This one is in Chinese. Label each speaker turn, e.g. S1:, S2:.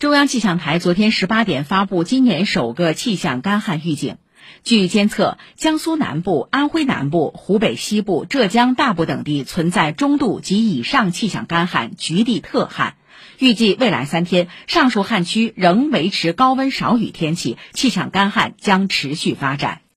S1: 中央气象台昨天十八点发布今年首个气象干旱预警。据监测江苏南部安徽南部湖北西部浙江大部等地存在中度及以上气象干旱局地特旱。预计未来三天上述旱区仍维持高温少雨天气气象干旱将持续发展。